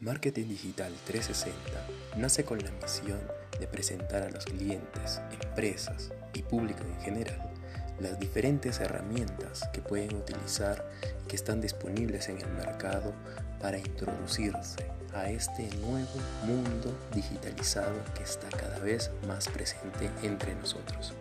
Marketing Digital 360 nace con la misión de presentar a los clientes, empresas y público en general las diferentes herramientas que pueden utilizar que están disponibles en el mercado para introducirse a este nuevo mundo digitalizado que está cada vez más presente entre nosotros.